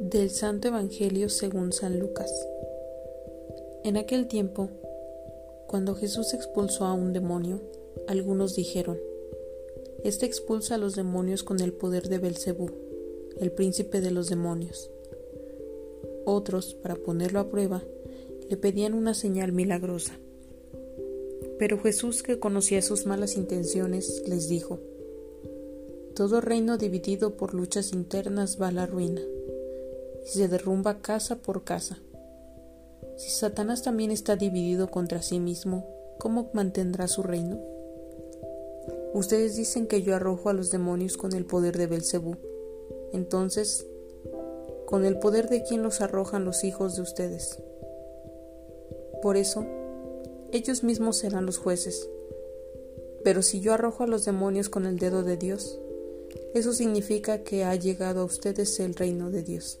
Del Santo Evangelio según San Lucas. En aquel tiempo, cuando Jesús expulsó a un demonio, algunos dijeron: Este expulsa a los demonios con el poder de Belcebú, el príncipe de los demonios. Otros, para ponerlo a prueba, le pedían una señal milagrosa. Pero Jesús, que conocía sus malas intenciones, les dijo: Todo reino dividido por luchas internas va a la ruina y se derrumba casa por casa. Si Satanás también está dividido contra sí mismo, ¿cómo mantendrá su reino? Ustedes dicen que yo arrojo a los demonios con el poder de Belcebú. Entonces, ¿con el poder de quién los arrojan los hijos de ustedes? Por eso, ellos mismos serán los jueces. Pero si yo arrojo a los demonios con el dedo de Dios, eso significa que ha llegado a ustedes el reino de Dios.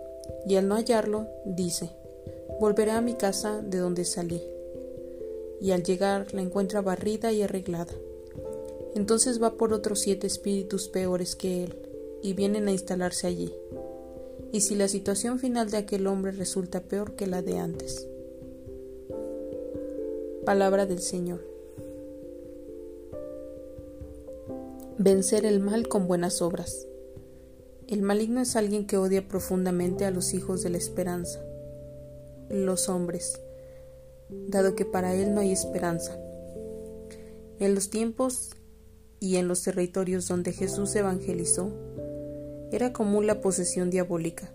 y al no hallarlo, dice, volveré a mi casa de donde salí. Y al llegar la encuentra barrida y arreglada. Entonces va por otros siete espíritus peores que él, y vienen a instalarse allí. Y si la situación final de aquel hombre resulta peor que la de antes. Palabra del Señor. Vencer el mal con buenas obras. El maligno es alguien que odia profundamente a los hijos de la esperanza, los hombres, dado que para él no hay esperanza. En los tiempos y en los territorios donde Jesús evangelizó, era común la posesión diabólica,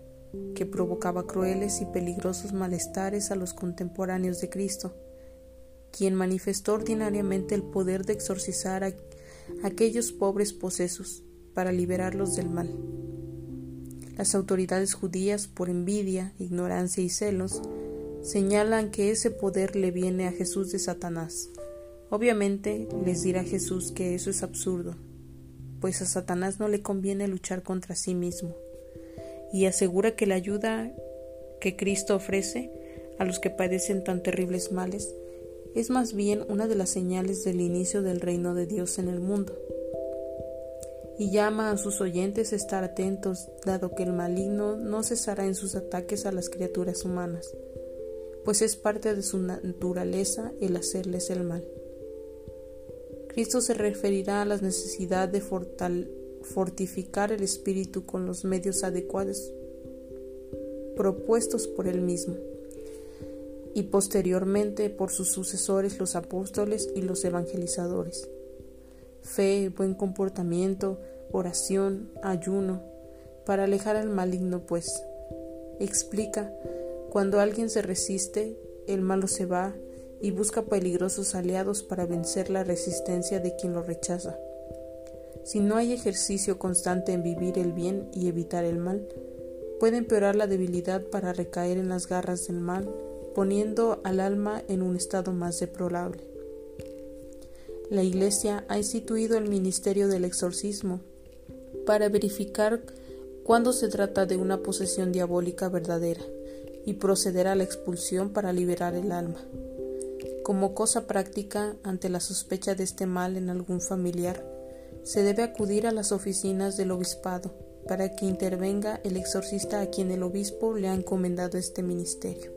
que provocaba crueles y peligrosos malestares a los contemporáneos de Cristo, quien manifestó ordinariamente el poder de exorcizar a aquellos pobres posesos para liberarlos del mal. Las autoridades judías, por envidia, ignorancia y celos, señalan que ese poder le viene a Jesús de Satanás. Obviamente les dirá Jesús que eso es absurdo, pues a Satanás no le conviene luchar contra sí mismo, y asegura que la ayuda que Cristo ofrece a los que padecen tan terribles males es más bien una de las señales del inicio del reino de Dios en el mundo y llama a sus oyentes a estar atentos, dado que el maligno no cesará en sus ataques a las criaturas humanas, pues es parte de su naturaleza el hacerles el mal. Cristo se referirá a la necesidad de fortificar el espíritu con los medios adecuados propuestos por él mismo y posteriormente por sus sucesores los apóstoles y los evangelizadores fe, buen comportamiento, oración, ayuno, para alejar al maligno, pues. Explica, cuando alguien se resiste, el malo se va y busca peligrosos aliados para vencer la resistencia de quien lo rechaza. Si no hay ejercicio constante en vivir el bien y evitar el mal, puede empeorar la debilidad para recaer en las garras del mal, poniendo al alma en un estado más deplorable. La Iglesia ha instituido el ministerio del exorcismo para verificar cuando se trata de una posesión diabólica verdadera y proceder a la expulsión para liberar el alma. Como cosa práctica, ante la sospecha de este mal en algún familiar, se debe acudir a las oficinas del obispado para que intervenga el exorcista a quien el obispo le ha encomendado este ministerio.